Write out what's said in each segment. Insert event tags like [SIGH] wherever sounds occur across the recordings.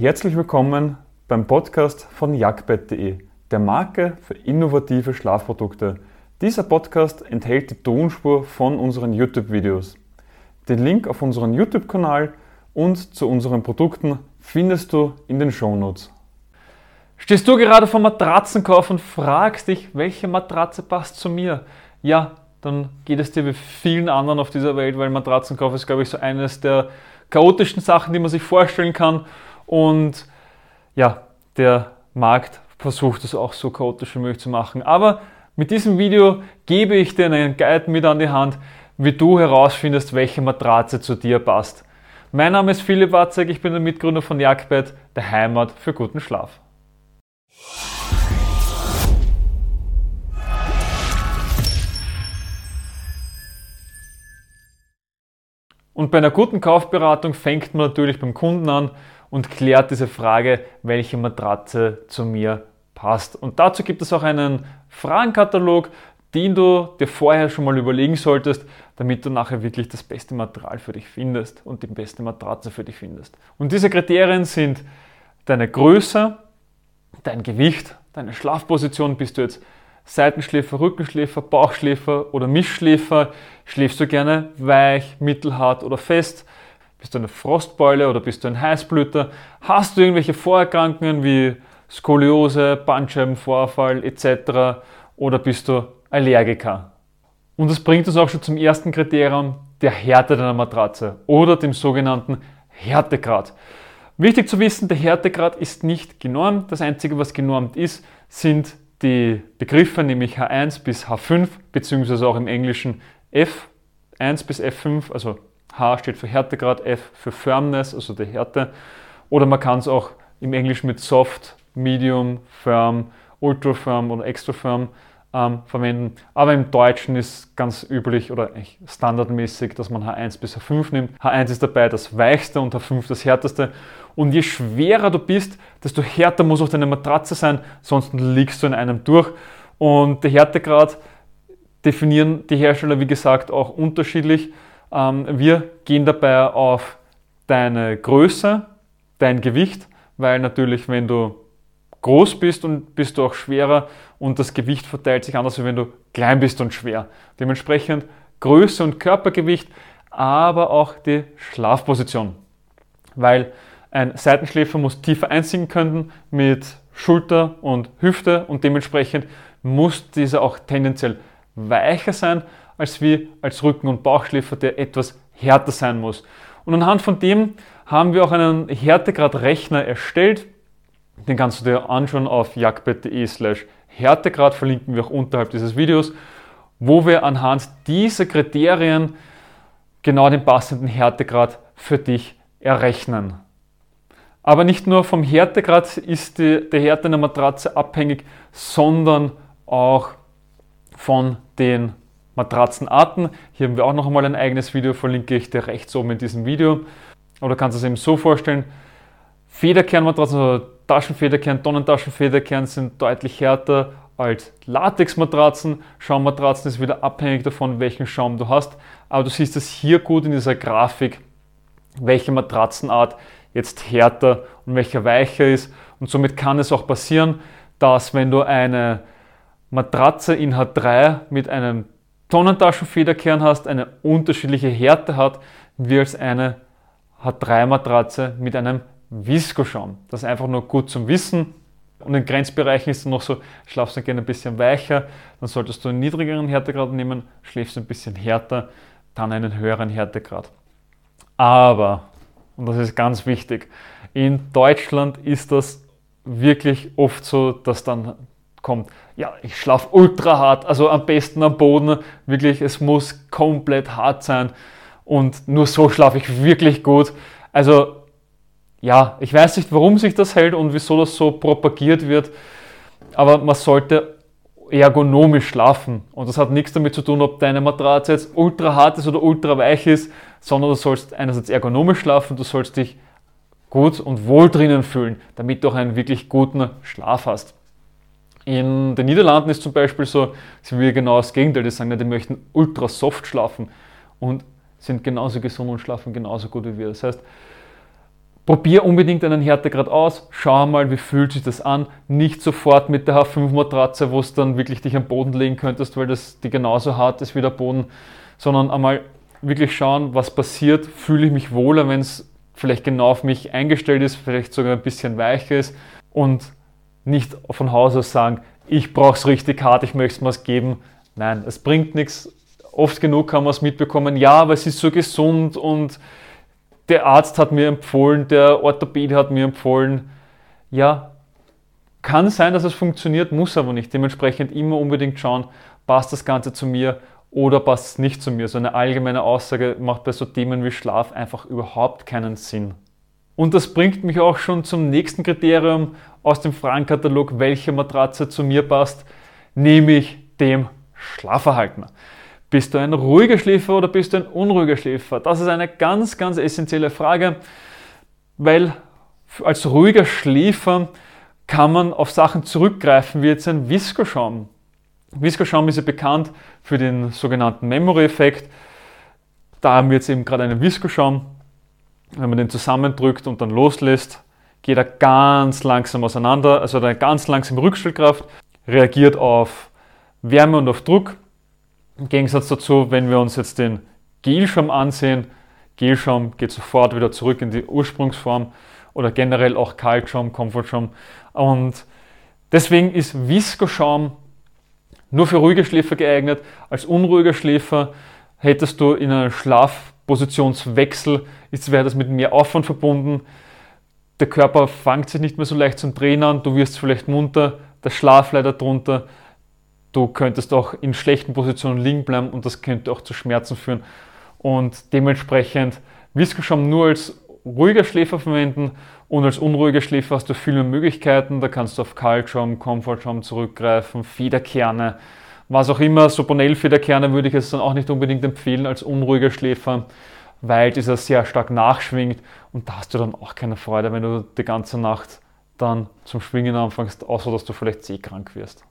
Herzlich willkommen beim Podcast von jagdbett.de, der Marke für innovative Schlafprodukte. Dieser Podcast enthält die Tonspur von unseren YouTube-Videos. Den Link auf unseren YouTube-Kanal und zu unseren Produkten findest du in den Shownotes. Stehst du gerade vor Matratzenkauf und fragst dich, welche Matratze passt zu mir? Ja, dann geht es dir wie vielen anderen auf dieser Welt, weil Matratzenkauf ist, glaube ich, so eines der chaotischsten Sachen, die man sich vorstellen kann. Und ja, der Markt versucht es auch so chaotisch wie möglich zu machen. Aber mit diesem Video gebe ich dir einen Guide mit an die Hand, wie du herausfindest, welche Matratze zu dir passt. Mein Name ist Philipp Watzek, ich bin der Mitgründer von Jagdbett, der Heimat für guten Schlaf. Und bei einer guten Kaufberatung fängt man natürlich beim Kunden an und klärt diese Frage, welche Matratze zu mir passt. Und dazu gibt es auch einen Fragenkatalog, den du dir vorher schon mal überlegen solltest, damit du nachher wirklich das beste Material für dich findest und die beste Matratze für dich findest. Und diese Kriterien sind deine Größe, dein Gewicht, deine Schlafposition. Bist du jetzt Seitenschläfer, Rückenschläfer, Bauchschläfer oder Mischschläfer? Schläfst du gerne weich, mittelhart oder fest? Bist du eine Frostbeule oder bist du ein Heißblüter? Hast du irgendwelche Vorerkrankungen wie Skoliose, Bandscheibenvorfall etc. oder bist du Allergiker? Und das bringt uns auch schon zum ersten Kriterium, der Härte deiner Matratze oder dem sogenannten Härtegrad. Wichtig zu wissen, der Härtegrad ist nicht genormt. Das Einzige, was genormt ist, sind die Begriffe, nämlich H1 bis H5, beziehungsweise auch im Englischen F1 bis F5, also H steht für Härtegrad, F für Firmness, also die Härte. Oder man kann es auch im Englischen mit Soft, Medium, Firm, Ultra Firm oder Extra Firm ähm, verwenden. Aber im Deutschen ist ganz üblich oder standardmäßig, dass man H1 bis H5 nimmt. H1 ist dabei das weichste und H5 das härteste. Und je schwerer du bist, desto härter muss auch deine Matratze sein, sonst liegst du in einem durch. Und der Härtegrad definieren die Hersteller, wie gesagt, auch unterschiedlich. Ähm, wir gehen dabei auf deine Größe, dein Gewicht, weil natürlich, wenn du groß bist und bist du auch schwerer und das Gewicht verteilt sich anders, als wenn du klein bist und schwer. Dementsprechend Größe und Körpergewicht, aber auch die Schlafposition. Weil ein Seitenschläfer muss tiefer einsinken können mit Schulter und Hüfte und dementsprechend muss dieser auch tendenziell weicher sein als wie als Rücken- und Bauchschläfer, der etwas härter sein muss. Und anhand von dem haben wir auch einen Härtegradrechner erstellt. Den kannst du dir anschauen auf jagdbett.de slash Härtegrad, verlinken wir auch unterhalb dieses Videos, wo wir anhand dieser Kriterien genau den passenden Härtegrad für dich errechnen. Aber nicht nur vom Härtegrad ist die, der Härte einer Matratze abhängig, sondern auch von den Matratzenarten. Hier haben wir auch noch einmal ein eigenes Video, verlinke ich dir rechts oben in diesem Video. Oder kannst du es eben so vorstellen, Federkernmatratzen, also Taschenfederkern, Tonnentaschenfederkern sind deutlich härter als Latexmatratzen. Schaummatratzen ist wieder abhängig davon, welchen Schaum du hast. Aber du siehst es hier gut in dieser Grafik, welche Matratzenart jetzt härter und welcher weicher ist. Und somit kann es auch passieren, dass wenn du eine Matratze in H3 mit einem Tonnentaschenfederkern hast, eine unterschiedliche Härte hat, wie als eine H3-Matratze mit einem Viscoschaum. Das ist einfach nur gut zum Wissen. Und in Grenzbereichen ist es noch so, schlafst du gerne ein bisschen weicher, dann solltest du einen niedrigeren Härtegrad nehmen, schläfst ein bisschen härter, dann einen höheren Härtegrad. Aber, und das ist ganz wichtig, in Deutschland ist das wirklich oft so, dass dann kommt, ja, ich schlafe ultra hart, also am besten am Boden, wirklich, es muss komplett hart sein und nur so schlafe ich wirklich gut. Also ja, ich weiß nicht, warum sich das hält und wieso das so propagiert wird, aber man sollte ergonomisch schlafen. Und das hat nichts damit zu tun, ob deine Matratze jetzt ultra hart ist oder ultra weich ist, sondern du sollst einerseits ergonomisch schlafen, du sollst dich gut und wohl drinnen fühlen, damit du auch einen wirklich guten Schlaf hast. In den Niederlanden ist zum Beispiel so, sie will genau das Gegenteil, die sagen, die möchten ultra soft schlafen und sind genauso gesund und schlafen genauso gut wie wir. Das heißt, Probier unbedingt einen Härtegrad aus, schau mal, wie fühlt sich das an. Nicht sofort mit der H5-Matratze, wo es dann wirklich dich am Boden legen könntest, weil das die genauso hart ist wie der Boden, sondern einmal wirklich schauen, was passiert. Fühle ich mich wohler, wenn es vielleicht genau auf mich eingestellt ist, vielleicht sogar ein bisschen weicher ist und nicht von Haus aus sagen, ich brauche es richtig hart, ich möchte es mal geben. Nein, es bringt nichts. Oft genug kann man es mitbekommen, ja, aber es ist so gesund und der Arzt hat mir empfohlen, der Orthopäde hat mir empfohlen. Ja, kann sein, dass es funktioniert, muss aber nicht. Dementsprechend immer unbedingt schauen, passt das Ganze zu mir oder passt es nicht zu mir. So eine allgemeine Aussage macht bei so Themen wie Schlaf einfach überhaupt keinen Sinn. Und das bringt mich auch schon zum nächsten Kriterium aus dem Fragenkatalog, welche Matratze zu mir passt, nämlich dem Schlafverhalten. Bist du ein ruhiger Schläfer oder bist du ein unruhiger Schläfer? Das ist eine ganz, ganz essentielle Frage, weil als ruhiger Schläfer kann man auf Sachen zurückgreifen, wie jetzt ein Viscoschaum. Viscoschaum ist ja bekannt für den sogenannten Memory-Effekt. Da haben wir jetzt eben gerade einen Viscoschaum. Wenn man den zusammendrückt und dann loslässt, geht er ganz langsam auseinander, also hat eine ganz langsame Rückstellkraft, reagiert auf Wärme und auf Druck im Gegensatz dazu, wenn wir uns jetzt den Gelschaum ansehen, Gelschaum geht sofort wieder zurück in die Ursprungsform oder generell auch Kaltschaum, Komfortschaum. Und deswegen ist Viskoschaum nur für ruhige Schläfer geeignet. Als unruhiger Schläfer hättest du in einem Schlafpositionswechsel, ist, wäre das mit mehr Aufwand verbunden. Der Körper fängt sich nicht mehr so leicht zum Drehen an, du wirst vielleicht munter, der Schlaf leidet drunter Du könntest auch in schlechten Positionen liegen bleiben und das könnte auch zu Schmerzen führen. Und dementsprechend Viscoschaum nur als ruhiger Schläfer verwenden und als unruhiger Schläfer hast du viele Möglichkeiten. Da kannst du auf Kaltschaum, Komfortschaum zurückgreifen, Federkerne, was auch immer. Soponel-Federkerne würde ich jetzt dann auch nicht unbedingt empfehlen als unruhiger Schläfer, weil dieser sehr stark nachschwingt und da hast du dann auch keine Freude, wenn du die ganze Nacht dann zum Schwingen anfängst, außer dass du vielleicht seekrank wirst.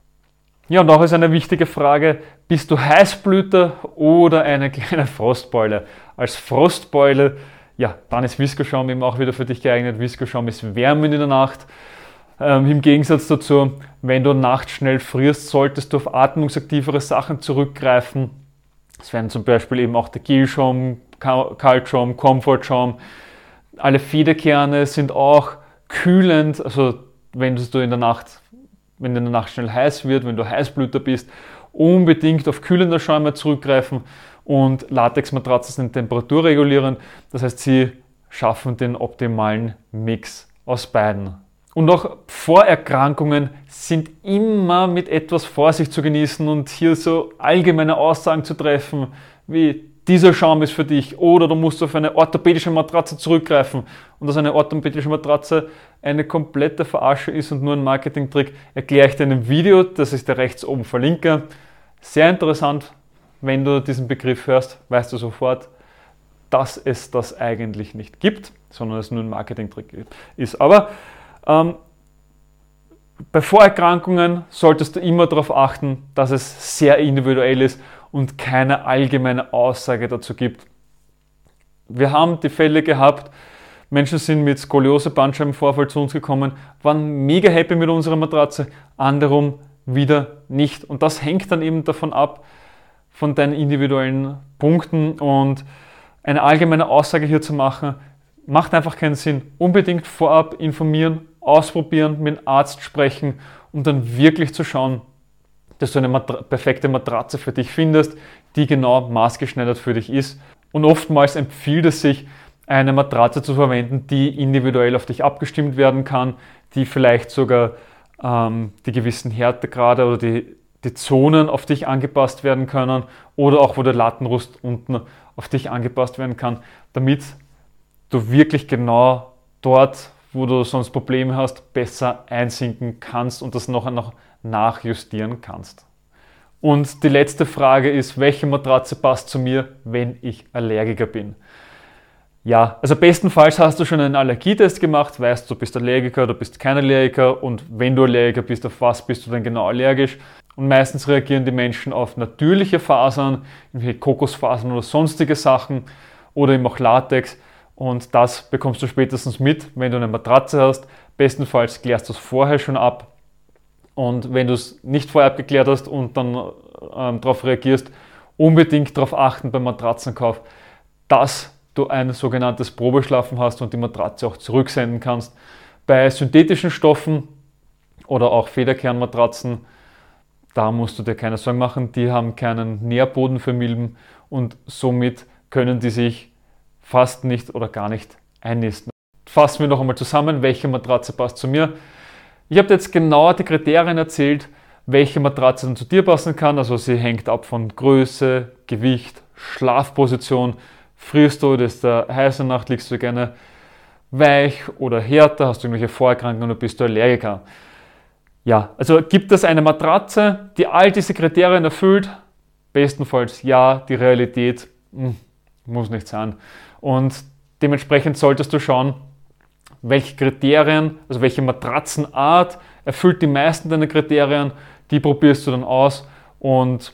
Ja, und auch ist eine wichtige Frage, bist du Heißblüter oder eine [LAUGHS] kleine Frostbeule? Als Frostbeule, ja, dann ist Viskoschaum eben auch wieder für dich geeignet. Viskoschaum ist wärmend in der Nacht. Ähm, Im Gegensatz dazu, wenn du nachts schnell frierst, solltest du auf atmungsaktivere Sachen zurückgreifen. Das wären zum Beispiel eben auch der Gelschaum, Kaltschaum, Komfortschaum. Alle Federkerne sind auch kühlend, also wenn du in der Nacht wenn in der Nacht schnell heiß wird, wenn du Heißblüter bist, unbedingt auf kühlende Schäume zurückgreifen und Latexmatratzen sind temperaturregulierend. Das heißt, sie schaffen den optimalen Mix aus beiden. Und auch Vorerkrankungen sind immer mit etwas Vorsicht zu genießen und hier so allgemeine Aussagen zu treffen, wie dieser Schaum ist für dich oder du musst auf eine orthopädische Matratze zurückgreifen und dass eine orthopädische Matratze eine komplette Verarsche ist und nur ein Marketingtrick, erkläre ich dir in einem Video, das ich dir rechts oben verlinke. Sehr interessant, wenn du diesen Begriff hörst, weißt du sofort, dass es das eigentlich nicht gibt, sondern es nur ein Marketingtrick ist. Aber ähm, bei Vorerkrankungen solltest du immer darauf achten, dass es sehr individuell ist und keine allgemeine Aussage dazu gibt. Wir haben die Fälle gehabt, Menschen sind mit Skoliose, Bandscheibenvorfall zu uns gekommen, waren mega happy mit unserer Matratze, anderem wieder nicht. Und das hängt dann eben davon ab, von deinen individuellen Punkten und eine allgemeine Aussage hier zu machen, macht einfach keinen Sinn. Unbedingt vorab informieren, ausprobieren, mit dem Arzt sprechen, um dann wirklich zu schauen, dass du eine Matra perfekte Matratze für dich findest, die genau maßgeschneidert für dich ist. Und oftmals empfiehlt es sich, eine Matratze zu verwenden, die individuell auf dich abgestimmt werden kann, die vielleicht sogar ähm, die gewissen Härtegrade oder die, die Zonen auf dich angepasst werden können oder auch wo der Lattenrust unten auf dich angepasst werden kann, damit du wirklich genau dort, wo du sonst Probleme hast, besser einsinken kannst und das noch, noch nachjustieren kannst. Und die letzte Frage ist, welche Matratze passt zu mir, wenn ich Allergiker bin? Ja, also bestenfalls hast du schon einen Allergietest gemacht, weißt du, bist Allergiker oder bist kein Allergiker und wenn du Allergiker bist, auf was bist du denn genau allergisch? Und meistens reagieren die Menschen auf natürliche Fasern, irgendwelche Kokosfasern oder sonstige Sachen oder eben auch Latex. Und das bekommst du spätestens mit, wenn du eine Matratze hast. Bestenfalls klärst du es vorher schon ab. Und wenn du es nicht vorher abgeklärt hast und dann ähm, darauf reagierst, unbedingt darauf achten beim Matratzenkauf, dass du ein sogenanntes Probeschlafen hast und die Matratze auch zurücksenden kannst. Bei synthetischen Stoffen oder auch Federkernmatratzen, da musst du dir keine Sorgen machen, die haben keinen Nährboden für Milben und somit können die sich fast nicht oder gar nicht einnisten. Fassen wir noch einmal zusammen, welche Matratze passt zu mir. Ich habe jetzt genau die Kriterien erzählt, welche Matratze dann zu dir passen kann. Also sie hängt ab von Größe, Gewicht, Schlafposition. Frierst du, das ist der heiße Nacht, liegst du gerne weich oder härter, hast du irgendwelche Vorerkrankungen oder bist du Allergiker. Ja, also gibt es eine Matratze, die all diese Kriterien erfüllt? Bestenfalls ja, die Realität mh, hm, muss nicht sein. Und dementsprechend solltest du schauen, welche Kriterien, also welche Matratzenart erfüllt die meisten deiner Kriterien, die probierst du dann aus und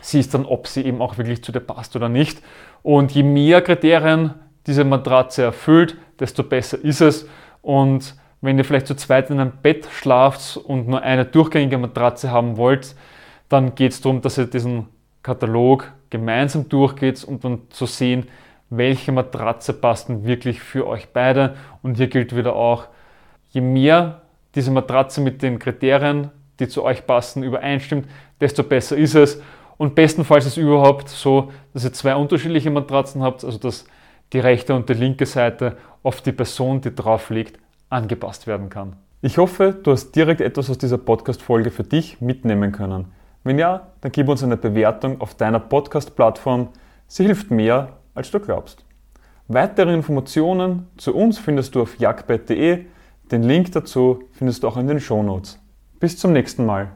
siehst dann, ob sie eben auch wirklich zu dir passt oder nicht. Und je mehr Kriterien diese Matratze erfüllt, desto besser ist es. Und wenn ihr vielleicht zu zweit in einem Bett schlaft und nur eine durchgängige Matratze haben wollt, dann geht es darum, dass ihr diesen Katalog gemeinsam durchgeht, um dann zu sehen, welche Matratze passt denn wirklich für euch beide. Und hier gilt wieder auch, je mehr diese Matratze mit den Kriterien, die zu euch passen, übereinstimmt, desto besser ist es. Und bestenfalls ist es überhaupt so, dass ihr zwei unterschiedliche Matratzen habt, also dass die rechte und die linke Seite auf die Person, die drauf liegt, angepasst werden kann. Ich hoffe, du hast direkt etwas aus dieser Podcast-Folge für dich mitnehmen können. Wenn ja, dann gib uns eine Bewertung auf deiner Podcast-Plattform. Sie hilft mehr, als du glaubst. Weitere Informationen zu uns findest du auf jagdbett.de. Den Link dazu findest du auch in den Shownotes. Bis zum nächsten Mal.